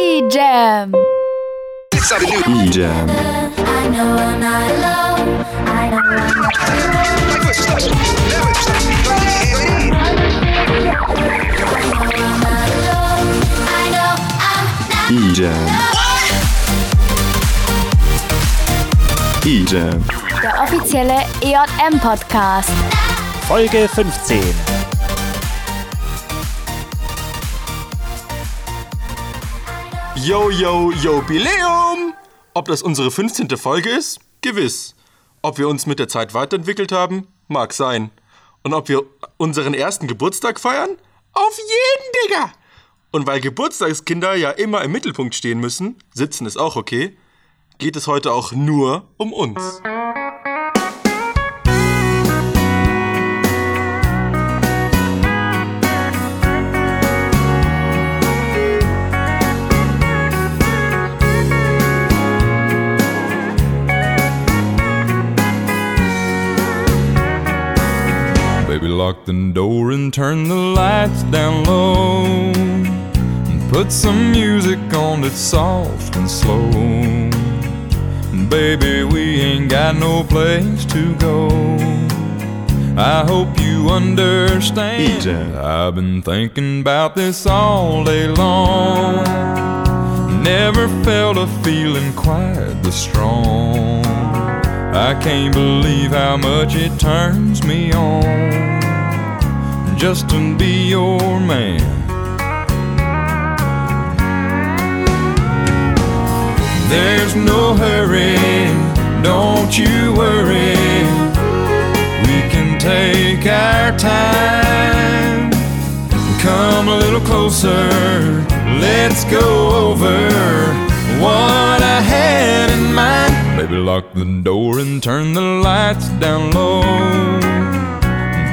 E-Jam. E-Jam. E-Jam. E-Jam. Der offizielle EJM-Podcast. Folge 15. Yo, yo, Jubiläum! Ob das unsere 15. Folge ist? Gewiss. Ob wir uns mit der Zeit weiterentwickelt haben? Mag sein. Und ob wir unseren ersten Geburtstag feiern? Auf jeden, Digga! Und weil Geburtstagskinder ja immer im Mittelpunkt stehen müssen, sitzen ist auch okay, geht es heute auch nur um uns. Lock the door and turn the lights down low. And put some music on that's soft and slow. Baby, we ain't got no place to go. I hope you understand. I've been thinking about this all day long. Never felt a feeling quite this strong. I can't believe how much it turns me on just to be your man. There's no hurry, don't you worry. We can take our time. Come a little closer, let's go over what I had in mind. Baby, lock the door and turn the lights down low.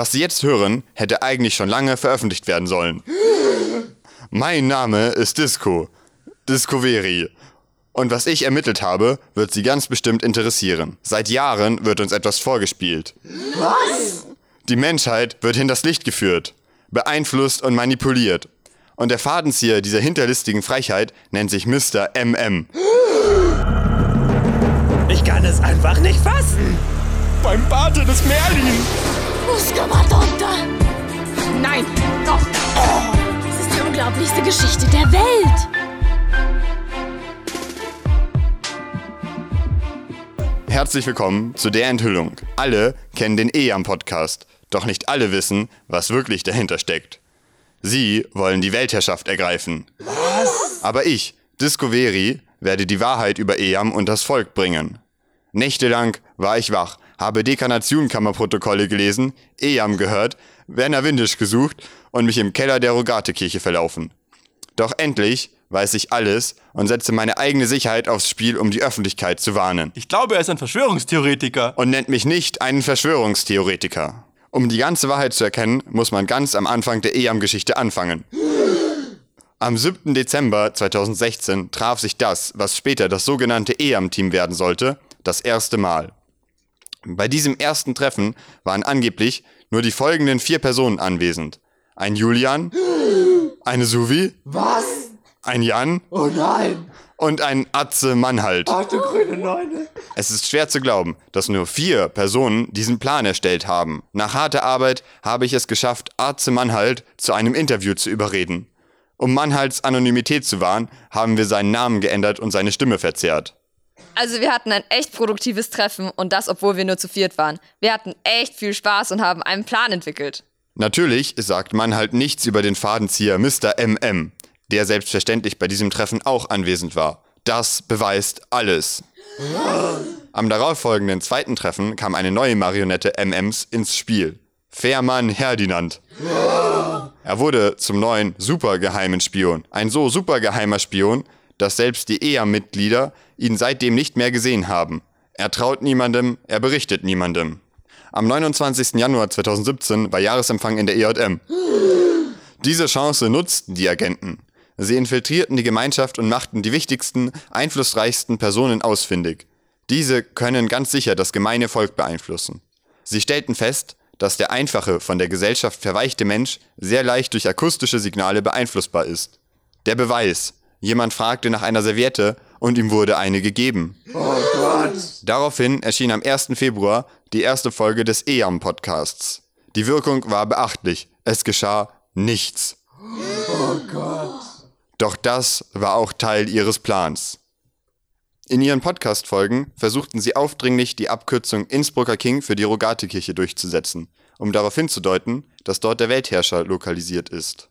Was Sie jetzt hören, hätte eigentlich schon lange veröffentlicht werden sollen. Mein Name ist Disco. Discoveri. Und was ich ermittelt habe, wird Sie ganz bestimmt interessieren. Seit Jahren wird uns etwas vorgespielt. Was? Die Menschheit wird hinters Licht geführt, beeinflusst und manipuliert. Und der Fadenzieher dieser hinterlistigen Frechheit nennt sich Mr. MM. Ich kann es einfach nicht fassen. Beim Bate des Merlin! Muscamadonta! Nein! Oh. Oh. Das ist die unglaublichste Geschichte der Welt! Herzlich willkommen zu der Enthüllung. Alle kennen den EAM-Podcast, doch nicht alle wissen, was wirklich dahinter steckt. Sie wollen die Weltherrschaft ergreifen. Was? Aber ich, Discoveri, werde die Wahrheit über EAM und das Volk bringen. Nächtelang war ich wach, habe Dekanation-Kammerprotokolle gelesen, EAM gehört, Werner Windisch gesucht und mich im Keller der Rogatekirche verlaufen. Doch endlich weiß ich alles und setze meine eigene Sicherheit aufs Spiel, um die Öffentlichkeit zu warnen. Ich glaube, er ist ein Verschwörungstheoretiker. Und nennt mich nicht einen Verschwörungstheoretiker. Um die ganze Wahrheit zu erkennen, muss man ganz am Anfang der EAM-Geschichte anfangen. Am 7. Dezember 2016 traf sich das, was später das sogenannte EAM-Team werden sollte, das erste Mal. Bei diesem ersten Treffen waren angeblich nur die folgenden vier Personen anwesend. Ein Julian, eine Suvi, Was? ein Jan Oh nein! und ein Atze Mannhalt. Ach du grüne Neune. Es ist schwer zu glauben, dass nur vier Personen diesen Plan erstellt haben. Nach harter Arbeit habe ich es geschafft, Atze Mannhalt zu einem Interview zu überreden. Um Mannhalts Anonymität zu wahren, haben wir seinen Namen geändert und seine Stimme verzerrt. Also wir hatten ein echt produktives Treffen und das, obwohl wir nur zu viert waren. Wir hatten echt viel Spaß und haben einen Plan entwickelt. Natürlich sagt man halt nichts über den Fadenzieher Mr. MM, der selbstverständlich bei diesem Treffen auch anwesend war. Das beweist alles. Am darauffolgenden zweiten Treffen kam eine neue Marionette MMs ins Spiel. Fährmann Herdinand. Er wurde zum neuen supergeheimen Spion. Ein so supergeheimer Spion, dass selbst die EA-Mitglieder ihn seitdem nicht mehr gesehen haben. Er traut niemandem, er berichtet niemandem. Am 29. Januar 2017 war Jahresempfang in der EJM. Diese Chance nutzten die Agenten. Sie infiltrierten die Gemeinschaft und machten die wichtigsten, einflussreichsten Personen ausfindig. Diese können ganz sicher das gemeine Volk beeinflussen. Sie stellten fest, dass der einfache, von der Gesellschaft verweichte Mensch sehr leicht durch akustische Signale beeinflussbar ist. Der Beweis. Jemand fragte nach einer Serviette und ihm wurde eine gegeben. Daraufhin erschien am 1. Februar die erste Folge des EAM-Podcasts. Die Wirkung war beachtlich. Es geschah nichts. Doch das war auch Teil ihres Plans. In ihren Podcast-Folgen versuchten sie aufdringlich, die Abkürzung Innsbrucker King für die Rogatekirche durchzusetzen, um darauf hinzudeuten, dass dort der Weltherrscher lokalisiert ist.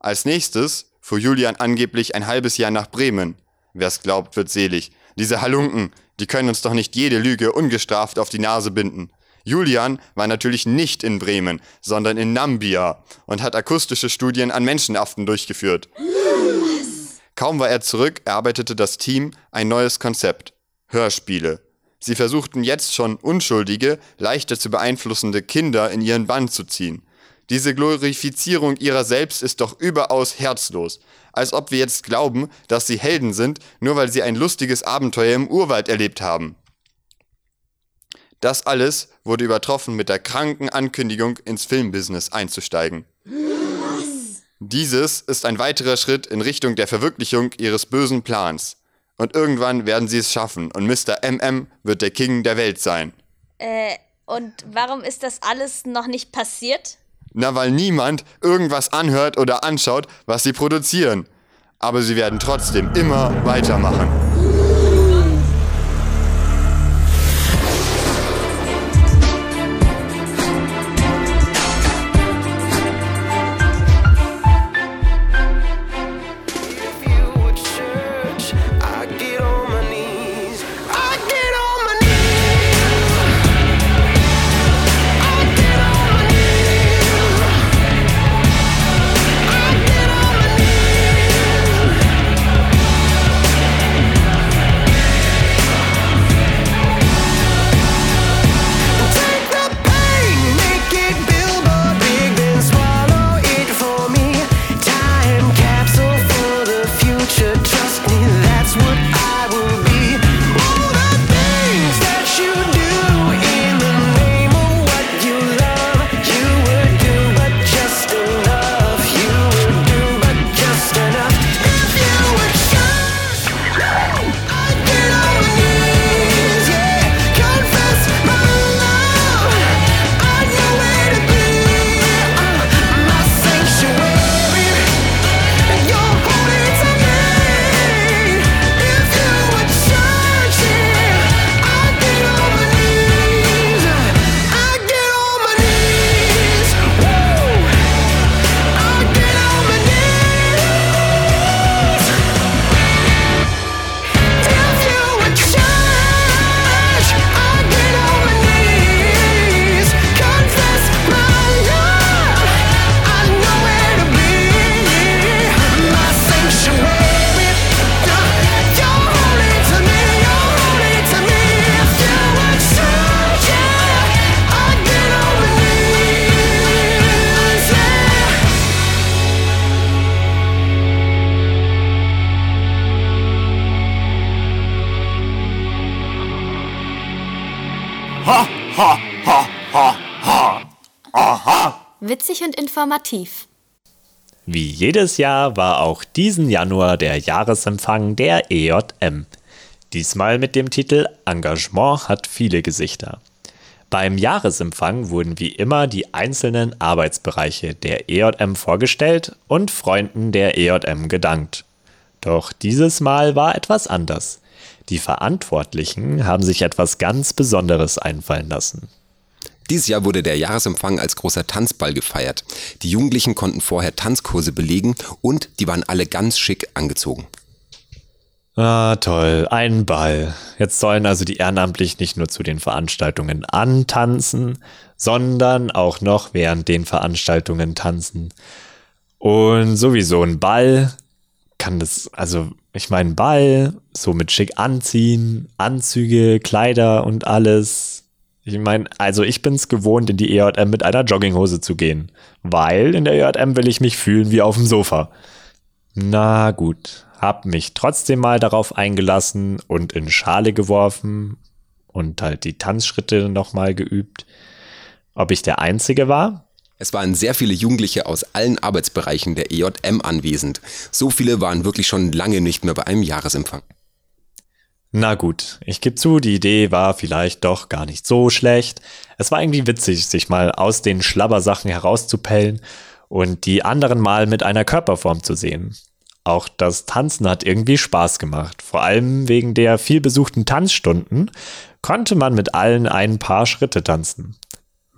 Als nächstes fuhr Julian angeblich ein halbes Jahr nach Bremen. Wer's glaubt, wird selig. Diese Halunken, die können uns doch nicht jede Lüge ungestraft auf die Nase binden. Julian war natürlich nicht in Bremen, sondern in Nambia und hat akustische Studien an Menschenaffen durchgeführt. Kaum war er zurück, erarbeitete das Team ein neues Konzept. Hörspiele. Sie versuchten jetzt schon unschuldige, leichter zu beeinflussende Kinder in ihren Bann zu ziehen. Diese Glorifizierung ihrer selbst ist doch überaus herzlos. Als ob wir jetzt glauben, dass sie Helden sind, nur weil sie ein lustiges Abenteuer im Urwald erlebt haben. Das alles wurde übertroffen mit der kranken Ankündigung, ins Filmbusiness einzusteigen. Dieses ist ein weiterer Schritt in Richtung der Verwirklichung ihres bösen Plans. Und irgendwann werden sie es schaffen und Mr. MM wird der King der Welt sein. Äh, und warum ist das alles noch nicht passiert? Na, weil niemand irgendwas anhört oder anschaut, was sie produzieren. Aber sie werden trotzdem immer weitermachen. Ha, ha, ha, ha, ha. Aha. Witzig und informativ. Wie jedes Jahr war auch diesen Januar der Jahresempfang der EJM. Diesmal mit dem Titel Engagement hat viele Gesichter. Beim Jahresempfang wurden wie immer die einzelnen Arbeitsbereiche der EJM vorgestellt und Freunden der EJM gedankt. Doch dieses Mal war etwas anders. Die Verantwortlichen haben sich etwas ganz Besonderes einfallen lassen. Dieses Jahr wurde der Jahresempfang als großer Tanzball gefeiert. Die Jugendlichen konnten vorher Tanzkurse belegen und die waren alle ganz schick angezogen. Ah, toll, ein Ball. Jetzt sollen also die Ehrenamtlichen nicht nur zu den Veranstaltungen antanzen, sondern auch noch während den Veranstaltungen tanzen. Und sowieso ein Ball kann das, also ich meine Ball, so mit schick anziehen, Anzüge, Kleider und alles. Ich meine, also ich bin's gewohnt, in die EJM mit einer Jogginghose zu gehen, weil in der EJM will ich mich fühlen wie auf dem Sofa. Na gut, hab mich trotzdem mal darauf eingelassen und in Schale geworfen und halt die Tanzschritte nochmal geübt. Ob ich der Einzige war? Es waren sehr viele Jugendliche aus allen Arbeitsbereichen der EJM anwesend. So viele waren wirklich schon lange nicht mehr bei einem Jahresempfang. Na gut, ich gebe zu, die Idee war vielleicht doch gar nicht so schlecht. Es war irgendwie witzig, sich mal aus den Schlabbersachen herauszupellen und die anderen mal mit einer Körperform zu sehen. Auch das Tanzen hat irgendwie Spaß gemacht. Vor allem wegen der vielbesuchten Tanzstunden konnte man mit allen ein paar Schritte tanzen.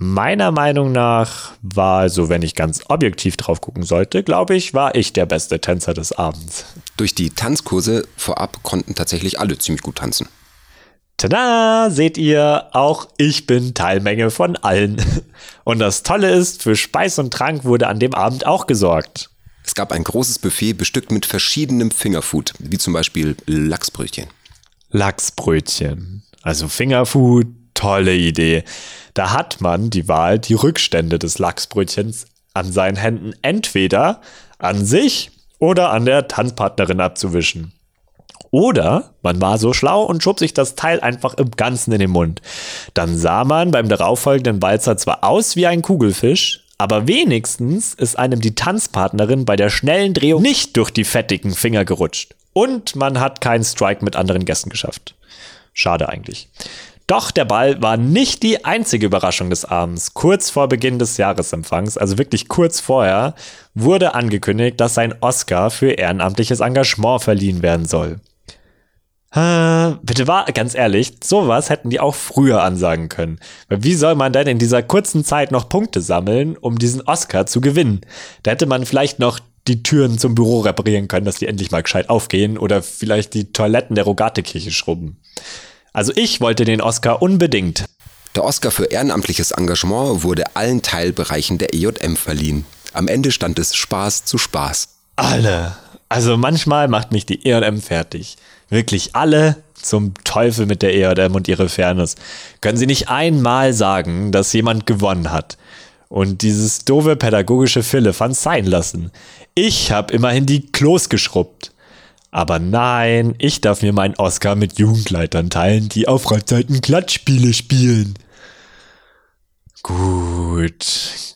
Meiner Meinung nach war, also wenn ich ganz objektiv drauf gucken sollte, glaube ich, war ich der beste Tänzer des Abends. Durch die Tanzkurse vorab konnten tatsächlich alle ziemlich gut tanzen. Tada, seht ihr, auch ich bin Teilmenge von allen. Und das Tolle ist, für Speis und Trank wurde an dem Abend auch gesorgt. Es gab ein großes Buffet bestückt mit verschiedenem Fingerfood, wie zum Beispiel Lachsbrötchen. Lachsbrötchen. Also Fingerfood, tolle Idee. Da hat man die Wahl, die Rückstände des Lachsbrötchens an seinen Händen entweder an sich oder an der Tanzpartnerin abzuwischen. Oder man war so schlau und schob sich das Teil einfach im Ganzen in den Mund. Dann sah man beim darauffolgenden Balzer zwar aus wie ein Kugelfisch, aber wenigstens ist einem die Tanzpartnerin bei der schnellen Drehung nicht durch die fettigen Finger gerutscht. Und man hat keinen Strike mit anderen Gästen geschafft. Schade eigentlich. Doch der Ball war nicht die einzige Überraschung des Abends. Kurz vor Beginn des Jahresempfangs, also wirklich kurz vorher, wurde angekündigt, dass ein Oscar für ehrenamtliches Engagement verliehen werden soll. Äh, bitte war, ganz ehrlich, sowas hätten die auch früher ansagen können. Weil wie soll man denn in dieser kurzen Zeit noch Punkte sammeln, um diesen Oscar zu gewinnen? Da hätte man vielleicht noch die Türen zum Büro reparieren können, dass die endlich mal gescheit aufgehen oder vielleicht die Toiletten der Rogatekirche schrubben. Also ich wollte den Oscar unbedingt. Der Oscar für ehrenamtliches Engagement wurde allen Teilbereichen der EJM verliehen. Am Ende stand es Spaß zu Spaß. Alle. Also manchmal macht mich die EJM fertig. Wirklich alle zum Teufel mit der EJM und ihre Fairness. Können Sie nicht einmal sagen, dass jemand gewonnen hat? Und dieses doofe pädagogische Fille fand sein lassen. Ich habe immerhin die Klos geschrubbt. Aber nein, ich darf mir meinen Oscar mit Jugendleitern teilen, die auf Freizeiten Klatschspiele spielen. Gut,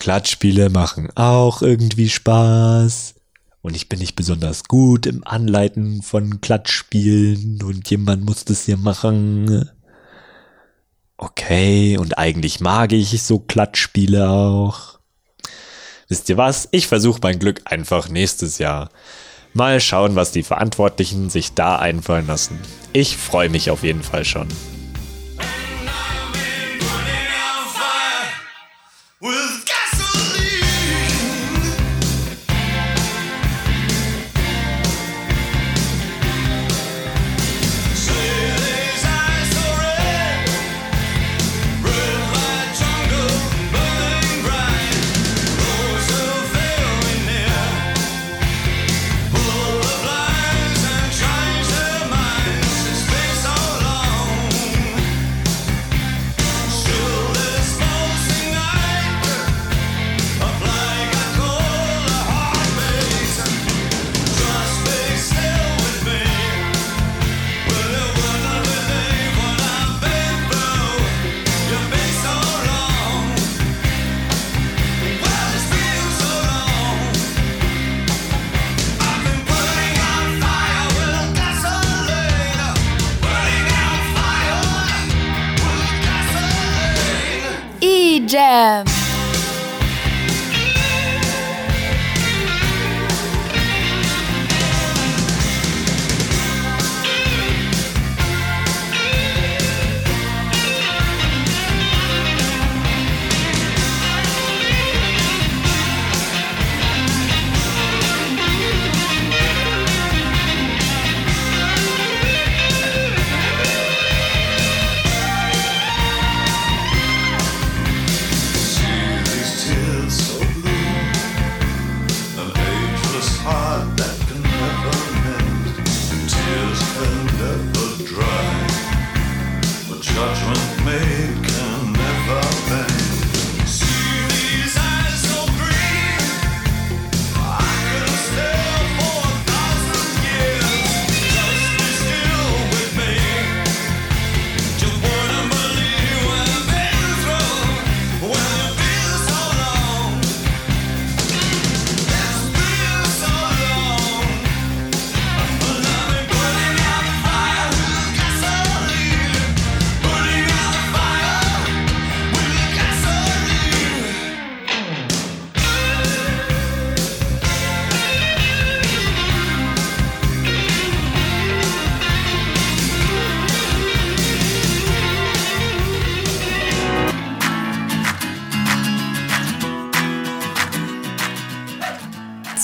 Klatschspiele machen auch irgendwie Spaß. Und ich bin nicht besonders gut im Anleiten von Klatschspielen und jemand muss das hier machen. Okay, und eigentlich mag ich so Klatschspiele auch. Wisst ihr was? Ich versuche mein Glück einfach nächstes Jahr. Mal schauen, was die Verantwortlichen sich da einfallen lassen. Ich freue mich auf jeden Fall schon. E-Jam.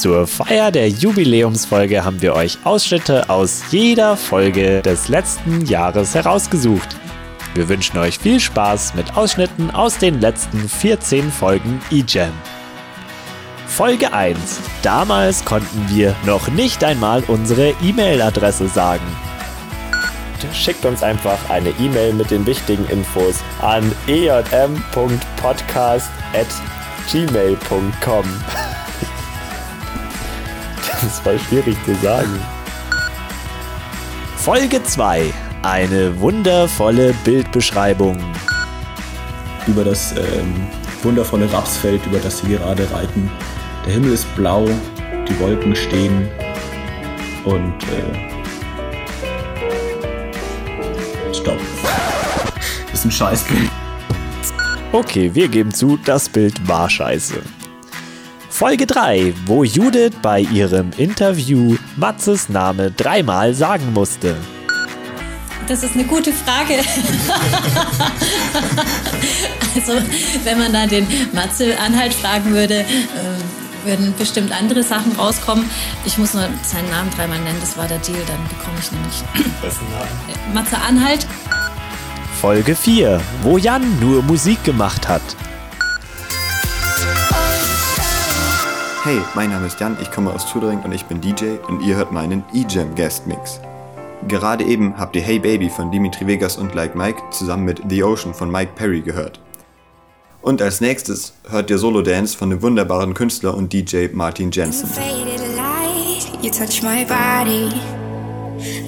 Zur Feier der Jubiläumsfolge haben wir euch Ausschnitte aus jeder Folge des letzten Jahres herausgesucht. Wir wünschen euch viel Spaß mit Ausschnitten aus den letzten 14 Folgen eJam. Folge 1. Damals konnten wir noch nicht einmal unsere E-Mail-Adresse sagen. Schickt uns einfach eine E-Mail mit den wichtigen Infos an ejm.podcast.gmail.com. Das war schwierig zu sagen. Folge 2. Eine wundervolle Bildbeschreibung. über das ähm, wundervolle Rapsfeld, über das sie gerade reiten. Der Himmel ist blau, die Wolken stehen und äh, Stopp. Das ist ein Scheißbild. Okay, wir geben zu, das Bild war scheiße. Folge 3, wo Judith bei ihrem Interview Matzes Name dreimal sagen musste. Das ist eine gute Frage. also, wenn man da den Matze Anhalt fragen würde, äh, würden bestimmt andere Sachen rauskommen. Ich muss nur seinen Namen dreimal nennen, das war der Deal, dann bekomme ich nämlich Wessen Namen? Matze Anhalt. Folge 4, wo Jan nur Musik gemacht hat. Hey, mein Name ist Jan, ich komme aus Tudering und ich bin DJ und ihr hört meinen E-Jam Guest Mix. Gerade eben habt ihr Hey Baby von Dimitri Vegas und Like Mike zusammen mit The Ocean von Mike Perry gehört. Und als nächstes hört ihr Solo Dance von dem wunderbaren Künstler und DJ Martin Jensen. Faded light, you touch my body.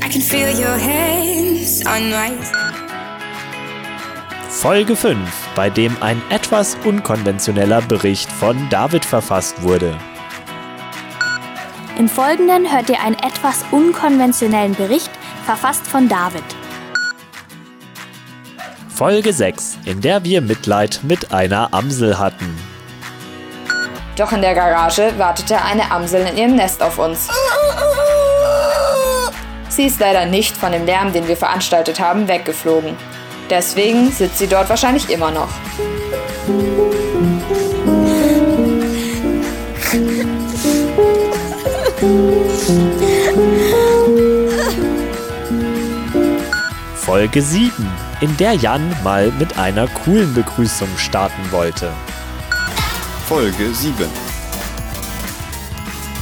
I can feel your hands on my Folge 5, bei dem ein etwas unkonventioneller Bericht von David verfasst wurde. Im Folgenden hört ihr einen etwas unkonventionellen Bericht, verfasst von David. Folge 6, in der wir Mitleid mit einer Amsel hatten. Doch in der Garage wartete eine Amsel in ihrem Nest auf uns. Sie ist leider nicht von dem Lärm, den wir veranstaltet haben, weggeflogen. Deswegen sitzt sie dort wahrscheinlich immer noch. Folge 7, in der Jan mal mit einer coolen Begrüßung starten wollte. Folge 7.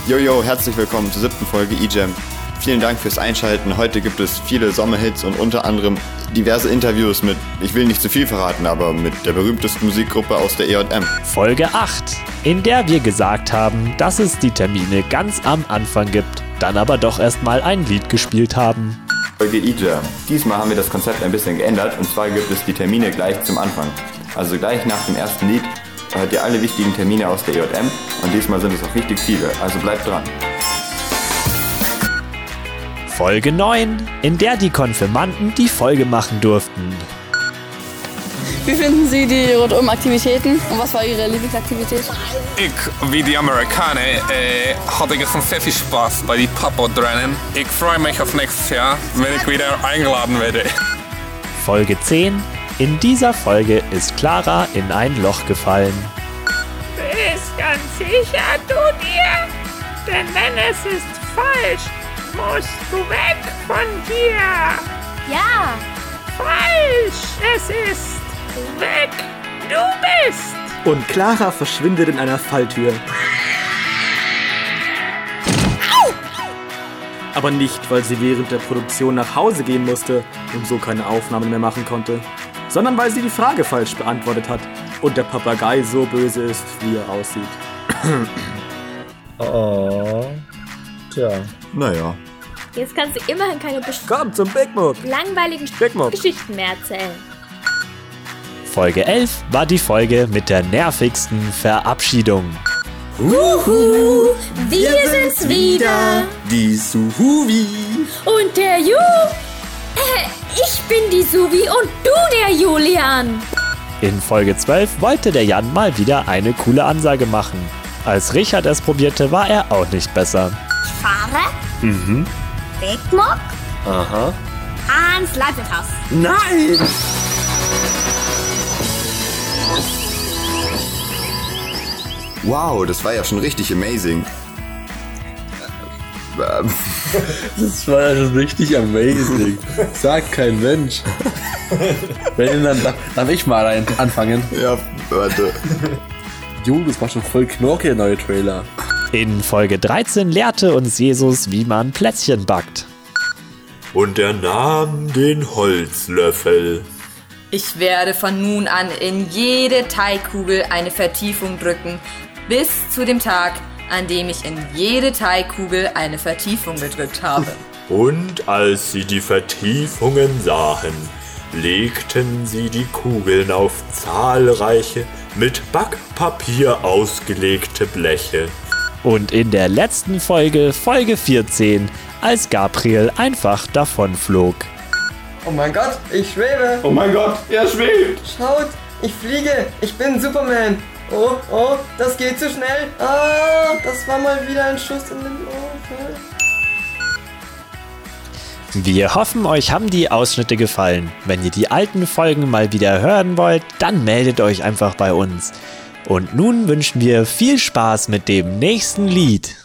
Jojo, herzlich willkommen zur siebten Folge eJam. Vielen Dank fürs Einschalten. Heute gibt es viele Sommerhits und unter anderem diverse Interviews mit, ich will nicht zu viel verraten, aber mit der berühmtesten Musikgruppe aus der EJM. Folge 8, in der wir gesagt haben, dass es die Termine ganz am Anfang gibt, dann aber doch erstmal ein Lied gespielt haben. Folge eJam. Diesmal haben wir das Konzept ein bisschen geändert und zwar gibt es die Termine gleich zum Anfang. Also gleich nach dem ersten Lied hört ihr alle wichtigen Termine aus der EJM und diesmal sind es auch richtig viele, also bleibt dran. Folge 9, in der die Konfirmanden die Folge machen durften. Wie finden Sie die Rundum-Aktivitäten und was war Ihre Lieblingsaktivität? Ich, wie die Amerikaner, äh, hatte gestern sehr viel Spaß bei den Papa-Rennen. Ich freue mich auf nächstes Jahr, wenn ich wieder eingeladen werde. Folge 10. In dieser Folge ist Clara in ein Loch gefallen. Bist ganz sicher, du dir? Denn wenn es ist falsch, musst du weg von dir. Ja. Falsch. Es ist weg. Du bist. Und Clara verschwindet in einer Falltür. Aber nicht, weil sie während der Produktion nach Hause gehen musste und so keine Aufnahmen mehr machen konnte, sondern weil sie die Frage falsch beantwortet hat und der Papagei so böse ist, wie er aussieht. Oh. Tja. Naja. Jetzt kannst du immerhin keine Besch Komm zum Big Mug. langweiligen Big Mug. Geschichten mehr erzählen. Folge 11 war die Folge mit der nervigsten Verabschiedung. Uhu, wir sind's wieder. Die Suhuvi. Und der Ju. Äh, ich bin die Suvi und du der Julian. In Folge 12 wollte der Jan mal wieder eine coole Ansage machen. Als Richard es probierte, war er auch nicht besser. Ich fahre Mhm. Wegmock Aha. ans Leibwirthaus. Nein! Wow, das war ja schon richtig amazing. Das war ja schon richtig amazing. Sagt kein Mensch. Wenn dann darf, darf ich mal rein anfangen. Ja, warte. Jo, das war schon voll knorke, der neue Trailer. In Folge 13 lehrte uns Jesus, wie man Plätzchen backt. Und er nahm den Holzlöffel. Ich werde von nun an in jede Teigkugel eine Vertiefung drücken, bis zu dem Tag, an dem ich in jede Teigkugel eine Vertiefung gedrückt habe. Und als sie die Vertiefungen sahen, legten sie die Kugeln auf zahlreiche, mit Backpapier ausgelegte Bleche. Und in der letzten Folge, Folge 14, als Gabriel einfach davonflog. Oh mein Gott, ich schwebe. Oh mein Gott, er schwebt. Schaut, ich fliege. Ich bin Superman. Oh, oh, das geht zu schnell. Ah, das war mal wieder ein Schuss in den Ofen. Wir hoffen, euch haben die Ausschnitte gefallen. Wenn ihr die alten Folgen mal wieder hören wollt, dann meldet euch einfach bei uns. Und nun wünschen wir viel Spaß mit dem nächsten Lied.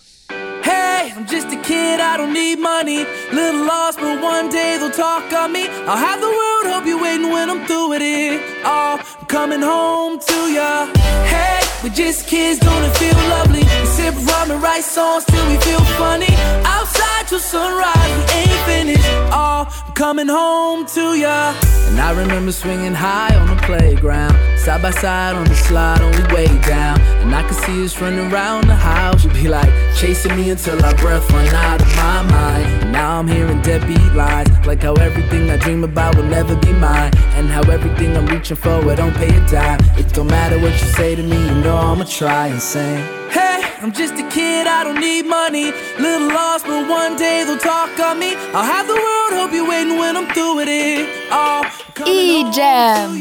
Hey, I'm just a kid, I don't need money. Little lost, but one day they'll talk on me. I'll have the world, hope you're waiting when I'm through with it. Oh, I'm coming home to ya. Hey, we're just kids, don't it feel lovely? We sip rum and write songs till we feel funny. Outside till sunrise, we ain't finished. Oh, I'm coming home to ya. And I remember swinging high on the playground. Side by side on the slide, only way down. And I could see us running around the house. You'd be like chasing me until our breath run out of my mind. And now I'm hearing deadbeat lies. Like how everything I dream about will never be mine. And how everything I'm reaching for, I don't pay a dime. It don't matter what you say to me, you know I'ma try and sing. I'm just a kid, I don't need money. Little lost, but one day they'll talk on me. I'll have the world, hope you're waiting when I'm through with it. Oh, E-Jam.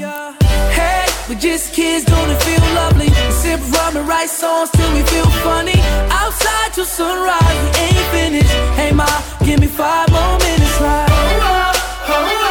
Hey, we're just kids, don't it feel lovely? We sip rum and write songs till we feel funny. Outside till sunrise, we ain't finished. Hey, ma, give me five more minutes, like. Hold up, hold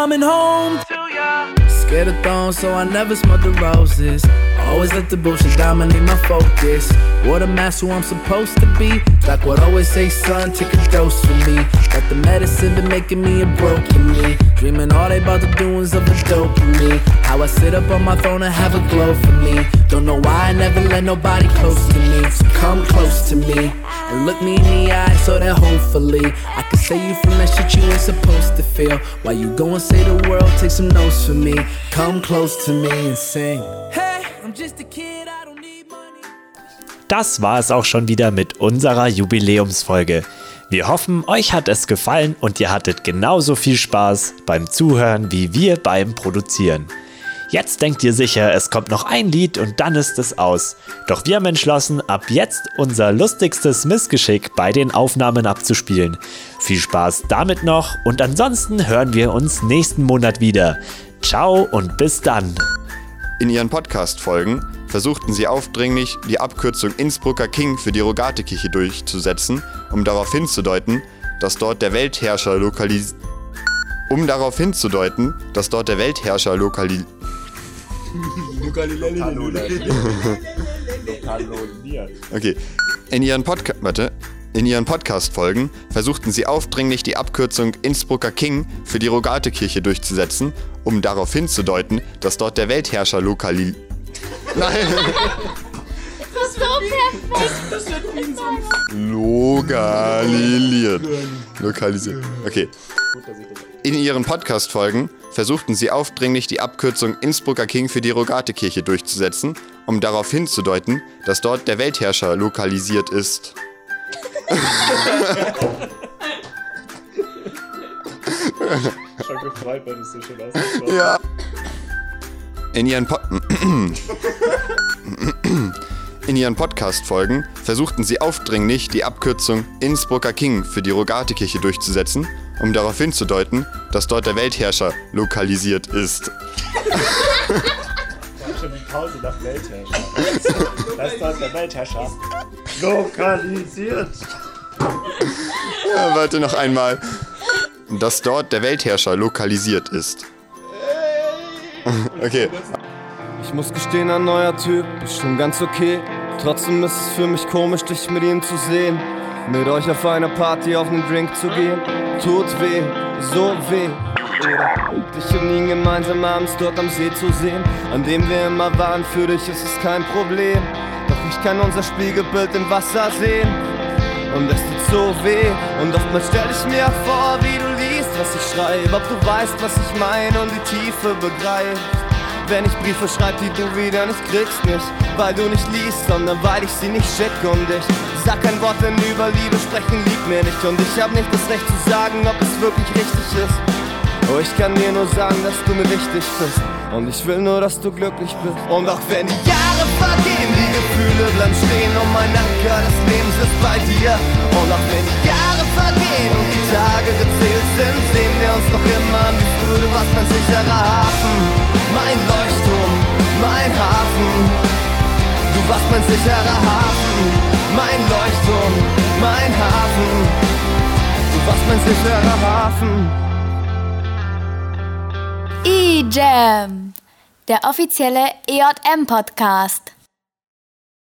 coming home to ya. Scared of thorns, so I never smelled the roses. Always let the bullshit dominate my focus. What a mess, who I'm supposed to be. Like what always say, son, take a dose for me. Got the medicine been making me a broken me. Dreaming all they about the doings of a dope me. How I sit up on my throne and have a glow for me. Don't know why I never let nobody close to me. So come close to me and look me in the eye so that hopefully I can say you from that shit you ain't supposed to feel. While you go and say the world, take some notes for me. Come close to me and sing. Hey, I'm just a kid, I don't need money. Das war es auch schon wieder mit unserer Jubiläumsfolge. Wir hoffen, euch hat es gefallen und ihr hattet genauso viel Spaß beim Zuhören wie wir beim Produzieren. Jetzt denkt ihr sicher, es kommt noch ein Lied und dann ist es aus. Doch wir haben entschlossen, ab jetzt unser lustigstes Missgeschick bei den Aufnahmen abzuspielen. Viel Spaß damit noch und ansonsten hören wir uns nächsten Monat wieder. Ciao und bis dann. In ihren Podcast-Folgen versuchten sie aufdringlich, die Abkürzung Innsbrucker King für die Rogatekirche durchzusetzen, um darauf hinzudeuten, dass dort der Weltherrscher lokalis um darauf hinzudeuten, dass dort der Weltherrscher lokali Okay. In ihren Podcast warte. In ihren Podcast-Folgen versuchten sie aufdringlich die Abkürzung Innsbrucker King für die Rogatekirche durchzusetzen, um darauf hinzudeuten, dass dort der Weltherrscher lokali Nein. Das so perfekt. Das wird wie so einem Lokalisiert. Lokalisiert. Okay. In ihren Podcast-Folgen versuchten sie aufdringlich die Abkürzung Innsbrucker King für die Rogatekirche durchzusetzen, um darauf hinzudeuten, dass dort der Weltherrscher lokalisiert ist. Schon gefreut, du es so schön Ja. In ihren, po In ihren Podcast-Folgen versuchten sie aufdringlich, die Abkürzung Innsbrucker King für die Rogatekirche durchzusetzen, um darauf hinzudeuten, dass dort der Weltherrscher lokalisiert ist. Ich hab schon die Pause nach Weltherrscher. Da ist dort der Weltherrscher. Lokalisiert. Ja, warte noch einmal. Dass dort der Weltherrscher lokalisiert ist. Okay. Ich muss gestehen, ein neuer Typ ist schon ganz okay. Trotzdem ist es für mich komisch, dich mit ihm zu sehen. Mit euch auf einer Party auf einen Drink zu gehen. Tut weh, so weh. Oder dich und ihn gemeinsam abends dort am See zu sehen, an dem wir immer waren. Für dich ist es kein Problem. Doch ich kann unser Spiegelbild im Wasser sehen. Und es tut so weh. Und oftmals stell ich mir vor, wie du liest, was ich schreibe. Ob du weißt, was ich meine und die Tiefe begreifst. Wenn ich Briefe schreib, die du wieder nicht kriegst, nicht weil du nicht liest, sondern weil ich sie nicht schick und ich sag kein Wort, denn über Liebe sprechen liebt mir nicht und ich hab nicht das Recht zu sagen, ob es wirklich richtig ist. Oh, ich kann dir nur sagen, dass du mir wichtig bist und ich will nur, dass du glücklich bist. Und auch wenn die Jahre vergehen, die Gefühle bleiben stehen und mein Anker des Lebens ist bei dir. Und auch wenn die Jahre vergehen und die Tage gezählt sind, sehen wir uns noch immer an wie früher. Du warst mein sicherer Hafen, mein Leuchtturm, mein Hafen. Du warst mein sicherer Hafen, mein Leuchtturm, mein Hafen. Du warst mein sicherer Hafen. E-Jam, der offizielle EJM-Podcast.